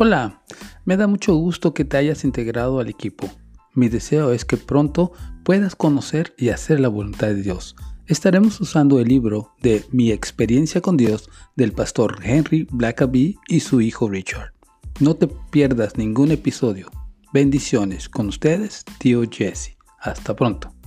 Hola, me da mucho gusto que te hayas integrado al equipo. Mi deseo es que pronto puedas conocer y hacer la voluntad de Dios. Estaremos usando el libro de Mi experiencia con Dios del pastor Henry Blackaby y su hijo Richard. No te pierdas ningún episodio. Bendiciones con ustedes, tío Jesse. Hasta pronto.